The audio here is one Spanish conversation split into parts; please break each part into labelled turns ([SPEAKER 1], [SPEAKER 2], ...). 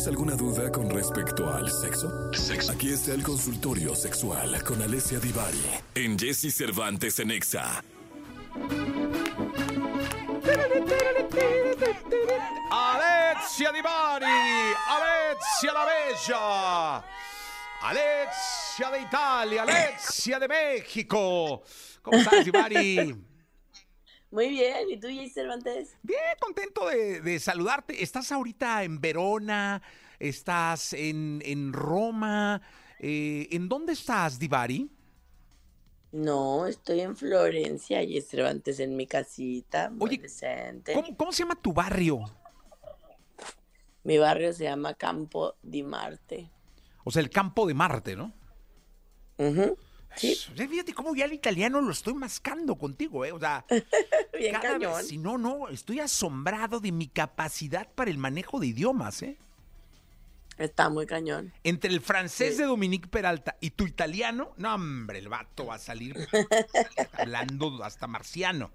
[SPEAKER 1] ¿Tienes alguna duda con respecto al sexo? Aquí está el consultorio sexual con Alessia Divari en Jesse Cervantes en Exa.
[SPEAKER 2] Alexia Divari, Alexia la Bella, Alexia de Italia, Alexia de México. ¿Cómo estás, Divari?
[SPEAKER 3] Muy bien, ¿y tú, Jay Cervantes?
[SPEAKER 2] Bien, contento de, de saludarte. Estás ahorita en Verona, estás en, en Roma. Eh, ¿En dónde estás, Divari?
[SPEAKER 3] No, estoy en Florencia, Jay Cervantes, en mi casita, muy
[SPEAKER 2] Oye,
[SPEAKER 3] decente.
[SPEAKER 2] ¿Cómo, cómo se llama tu barrio?
[SPEAKER 3] Mi barrio se llama Campo di Marte.
[SPEAKER 2] O sea, el campo de Marte, ¿no?
[SPEAKER 3] Ujú, Sí,
[SPEAKER 2] Fíjate cómo ya el italiano lo estoy mascando contigo, ¿eh? O sea,
[SPEAKER 3] bien
[SPEAKER 2] cada vez-
[SPEAKER 3] cañón.
[SPEAKER 2] si no, no, estoy asombrado de mi capacidad para el manejo de idiomas, ¿eh?
[SPEAKER 3] Está muy cañón.
[SPEAKER 2] Entre el francés
[SPEAKER 3] Sí.
[SPEAKER 2] de Dominique Peralta y tu italiano, no, hombre, el vato va a salir hablando hasta marciano.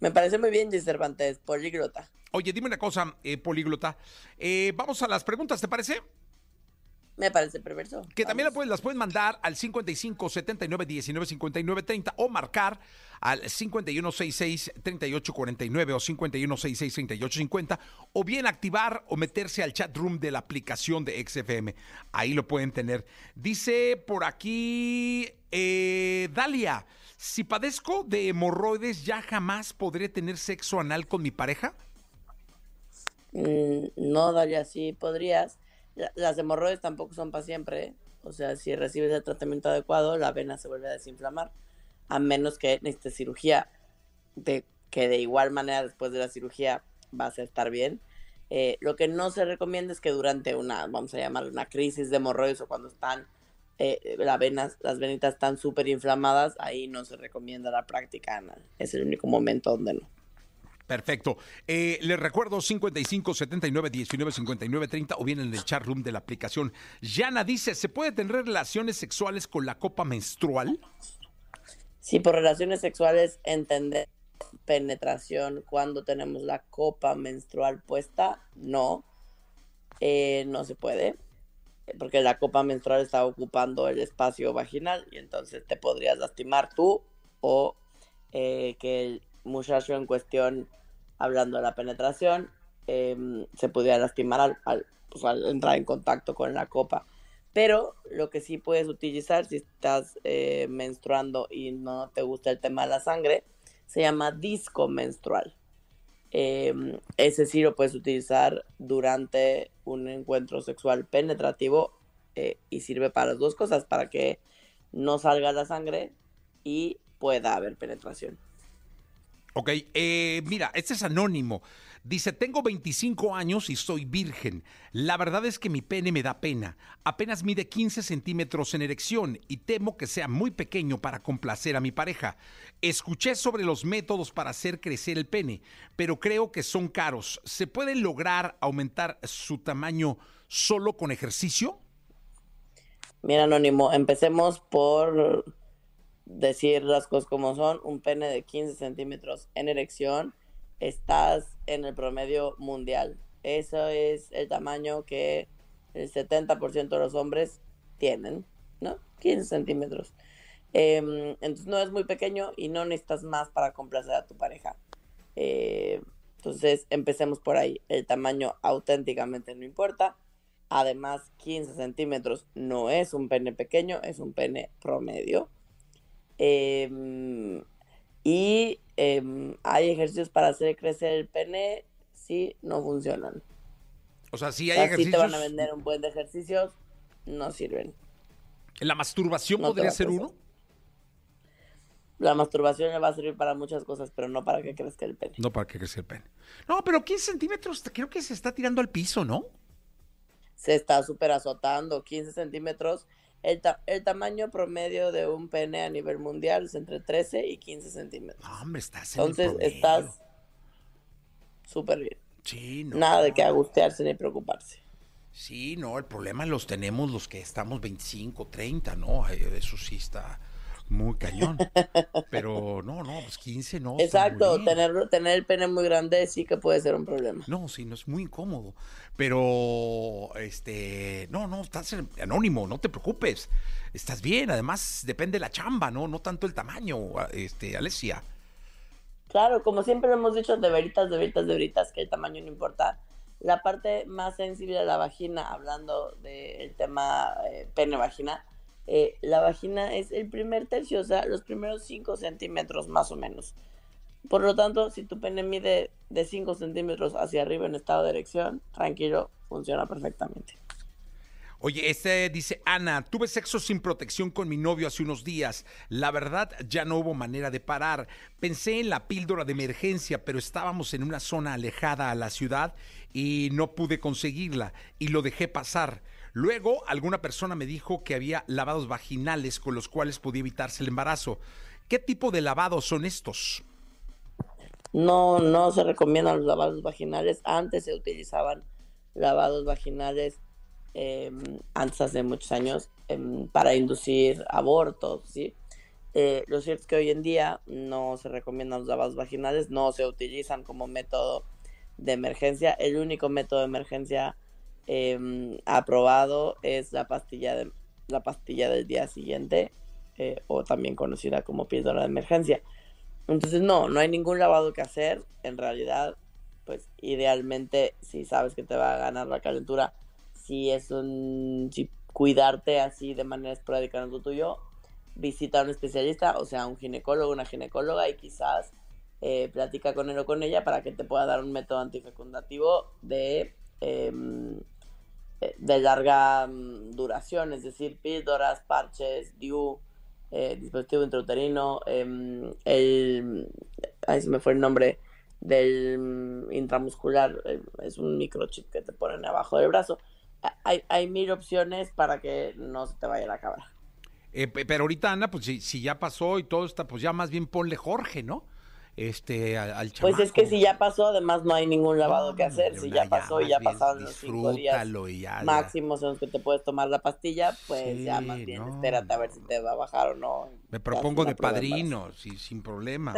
[SPEAKER 3] Me parece muy bien, Jay Cervantes, políglota.
[SPEAKER 2] Oye, dime una cosa, eh, políglota. Eh, vamos a las preguntas, ¿te parece?
[SPEAKER 3] Me parece perverso.
[SPEAKER 2] Que también la
[SPEAKER 3] Vamos.
[SPEAKER 2] puedes, las puedes mandar al 55 79 19 59 30 o marcar al 51 66 38 49 o 51 66 38 50 o bien activar o meterse al chat room de la aplicación de XFM. Ahí lo pueden tener. Dice por aquí eh, Dalia, si padezco de hemorroides ya jamás podré tener sexo anal con mi pareja.
[SPEAKER 3] Mm, no, Dalia, sí podrías. La- Las hemorroides tampoco son para siempre. ¿eh? O sea, si recibes el tratamiento adecuado, la vena se vuelve a desinflamar. A menos que necesites cirugía, de, que de igual manera después de la cirugía vas a estar bien. Eh, lo que no se recomienda es que durante una, vamos a llamarlo una crisis de hemorroides o cuando están eh, venas, las venitas están súper inflamadas, ahí no se recomienda la práctica anal. Es el único momento donde no.
[SPEAKER 2] Perfecto. Eh, les recuerdo 55 79 19 59 30 o bien en el chat room de la aplicación. Yana dice, ¿se puede tener relaciones sexuales con la copa menstrual?
[SPEAKER 3] Si por relaciones sexuales entender penetración cuando tenemos la copa menstrual puesta, no, Eh, no se puede, porque la copa menstrual está ocupando el espacio vaginal y entonces te podrías lastimar tú o eh, que el muchacho en cuestión, hablando de la penetración, em, se pudiera lastimar pues, al entrar en contacto con la copa. Pero lo que sí puedes utilizar si estás eh, menstruando y no te gusta el tema de la sangre, se llama disco menstrual. Eh, ese sí lo puedes utilizar durante un encuentro sexual penetrativo eh, y sirve para las dos cosas, para que no salga la sangre y pueda haber penetración.
[SPEAKER 2] Ok, eh, mira, este es anónimo. Dice, tengo 25 años y soy virgen. La verdad es que mi pene me da pena. Apenas mide 15 centímetros en erección y temo que sea muy pequeño para complacer a mi pareja. Escuché sobre los métodos para hacer crecer el pene, pero creo que son caros. ¿Se puede lograr aumentar su tamaño solo con ejercicio?
[SPEAKER 3] Mira, Anónimo, empecemos por decir las cosas como son. Un pene de 15 centímetros en erección, estás en el promedio mundial. Eso es el tamaño que el 70% de los hombres tienen, ¿no? 15 centímetros. Em, entonces no es muy pequeño y no necesitas más para complacer a tu pareja. Eh, entonces empecemos por ahí. El tamaño auténticamente no importa. Además, 15 centímetros no es un pene pequeño, es un pene promedio. Em, y em, hay ejercicios para hacer crecer el pene, sí, no funcionan.
[SPEAKER 2] O sea, si
[SPEAKER 3] O
[SPEAKER 2] hay
[SPEAKER 3] sea, sí te
[SPEAKER 2] ejercicios.
[SPEAKER 3] van a vender un buen de ejercicios, no sirven.
[SPEAKER 2] ¿La masturbación
[SPEAKER 3] No te
[SPEAKER 2] podría ser uno?
[SPEAKER 3] La masturbación le va a servir para muchas cosas, pero no para que crezca el pene.
[SPEAKER 2] No para que crezca el pene. No, pero 15 centímetros creo que se está tirando al piso, ¿no?
[SPEAKER 3] Se está súper azotando, 15 centímetros. El, ta- el tamaño promedio de un pene a nivel mundial es entre 13 y 15 centímetros.
[SPEAKER 2] No, hombre, estás en
[SPEAKER 3] Entonces estás súper bien.
[SPEAKER 2] Sí, no.
[SPEAKER 3] Nada de que angustiarse ni preocuparse.
[SPEAKER 2] Sí, no, el problema los tenemos los que estamos 25, 30, ¿no? Ay, Eso sí está muy cañón. Pero no, no, pues 15 no.
[SPEAKER 3] Exacto, tener, tener el pene muy grande sí que puede ser un problema.
[SPEAKER 2] No, sí, no es muy incómodo. Pero, este, no, no, estás anónimo, no te preocupes. Estás bien, además depende de la chamba, ¿no? No tanto el tamaño, este, Alesia.
[SPEAKER 3] Claro, como siempre lo hemos dicho, de veritas, de veritas, de veritas, que el tamaño no importa. La parte más sensible de la vagina, hablando del tema eh, pene-vagina, eh, la vagina es el primer tercio, o sea, los primeros 5 centímetros más o menos. Por lo tanto, si tu pene mide de 5 centímetros hacia arriba en estado de erección, tranquilo, funciona perfectamente.
[SPEAKER 2] Oye, este dice Ana, tuve sexo sin protección con mi novio hace unos días. La verdad, ya no hubo manera de parar. Pensé en la píldora de emergencia, pero estábamos en una zona alejada a la ciudad y no pude conseguirla y lo dejé pasar. Luego, alguna persona me dijo que había lavados vaginales con los cuales podía evitarse el embarazo. ¿Qué tipo de lavados son estos?
[SPEAKER 3] No, no se recomiendan los lavados vaginales. Antes se utilizaban lavados vaginales, em, antes hace muchos años, em, para inducir abortos, ¿sí? Eh, lo cierto es que hoy en día no se recomiendan los lavados vaginales, no se utilizan como método de emergencia. El único método de emergencia Em, aprobado es la pastilla, de, la pastilla del día siguiente, eh, o también conocida como píldora de emergencia. Entonces, no, no hay ningún lavado que hacer. En realidad, pues idealmente, si sabes que te va a ganar la calentura, si es un. Si cuidarte así de manera esporádica en lo tuyo, visita a un especialista, o sea, un ginecólogo, una ginecóloga, y quizás eh, platica con él o con ella para que te pueda dar un método antifecundativo de. Eh, de larga mm, duración, es decir, píldoras, parches, DIU, eh, dispositivo intrauterino, em, el, ahí se me fue el nombre del mm, intramuscular, eh, es un microchip que te ponen abajo del brazo. Hay, hay mil opciones para que no se te vaya la cabra.
[SPEAKER 2] pero ahorita, Ana, pues si, si ya pasó y todo está, pues ya más bien ponle Jorge, ¿no? Este al,
[SPEAKER 3] Pues es que si ya pasó, además no hay ningún lavado que hacer. Si ya, pasó y ya pasaron los cinco días máximos en los que te puedes tomar la pastilla, pues ya más bien espérate a ver si te va a bajar o no.
[SPEAKER 2] Me propongo de padrino, sí, sin problema.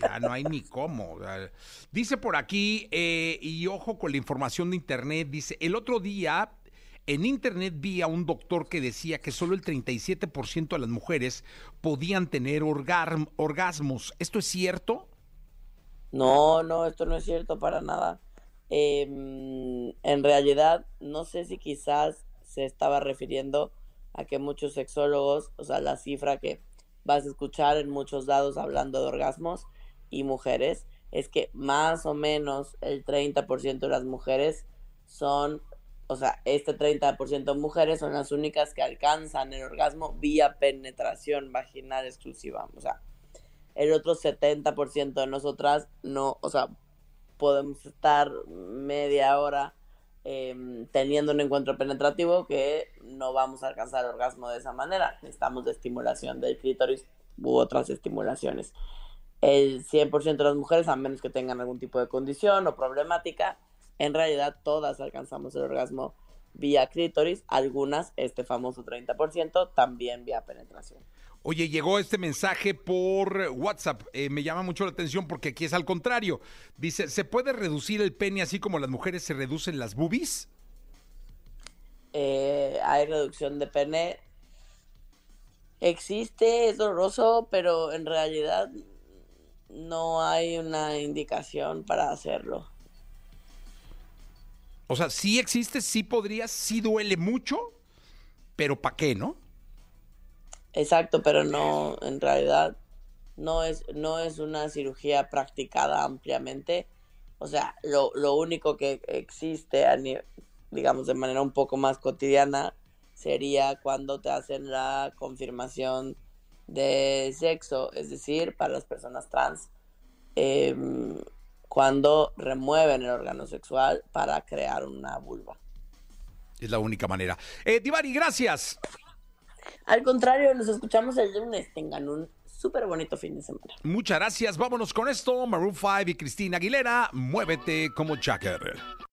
[SPEAKER 2] ya no hay ni cómo. dice por aquí, eh, y ojo con la información de internet, dice, el otro día en internet vi a un doctor que decía que solo el 37% de las mujeres podían tener orgasmos. ¿Esto es cierto?
[SPEAKER 3] No, no, esto no es cierto para nada. Em, en realidad, no sé si quizás se estaba refiriendo a que muchos sexólogos, o sea, la cifra que vas a escuchar en muchos lados hablando de orgasmos y mujeres, es que más o menos el 30% de las mujeres son, o sea, este 30% de mujeres son las únicas que alcanzan el orgasmo vía penetración vaginal exclusiva. O sea, el otro 70% de nosotras no, o sea, podemos estar media hora em, teniendo un encuentro penetrativo que no vamos a alcanzar el orgasmo de esa manera. Necesitamos de estimulación del clítoris u otras estimulaciones. El 100% de las mujeres, a menos que tengan algún tipo de condición o problemática, en realidad todas alcanzamos el orgasmo vía clítoris, algunas, este famoso 30%, también vía penetración.
[SPEAKER 2] Oye, llegó este mensaje por WhatsApp. Eh, me llama mucho la atención porque aquí es al contrario. Dice, ¿se puede reducir el pene así como las mujeres se reducen las boobies?
[SPEAKER 3] Eh, hay reducción de pene. Existe, es doloroso, pero en realidad no hay una indicación para hacerlo.
[SPEAKER 2] O sea, sí existe, sí podría, sí duele mucho, pero ¿para qué, no?
[SPEAKER 3] Exacto, pero no, en realidad no es, no es una cirugía practicada ampliamente. O sea, lo, lo único que existe, digamos, de manera un poco más cotidiana, sería cuando te hacen la confirmación de sexo, es decir, para las personas trans, em, cuando remueven el órgano sexual para crear una vulva.
[SPEAKER 2] Es la única manera. Eh, Divari, gracias.
[SPEAKER 3] Al contrario, nos escuchamos el lunes. Tengan un súper bonito fin de semana.
[SPEAKER 2] Muchas gracias. Vámonos con esto. Maroon 5 y Cristina Aguilera. Muévete como Jacker.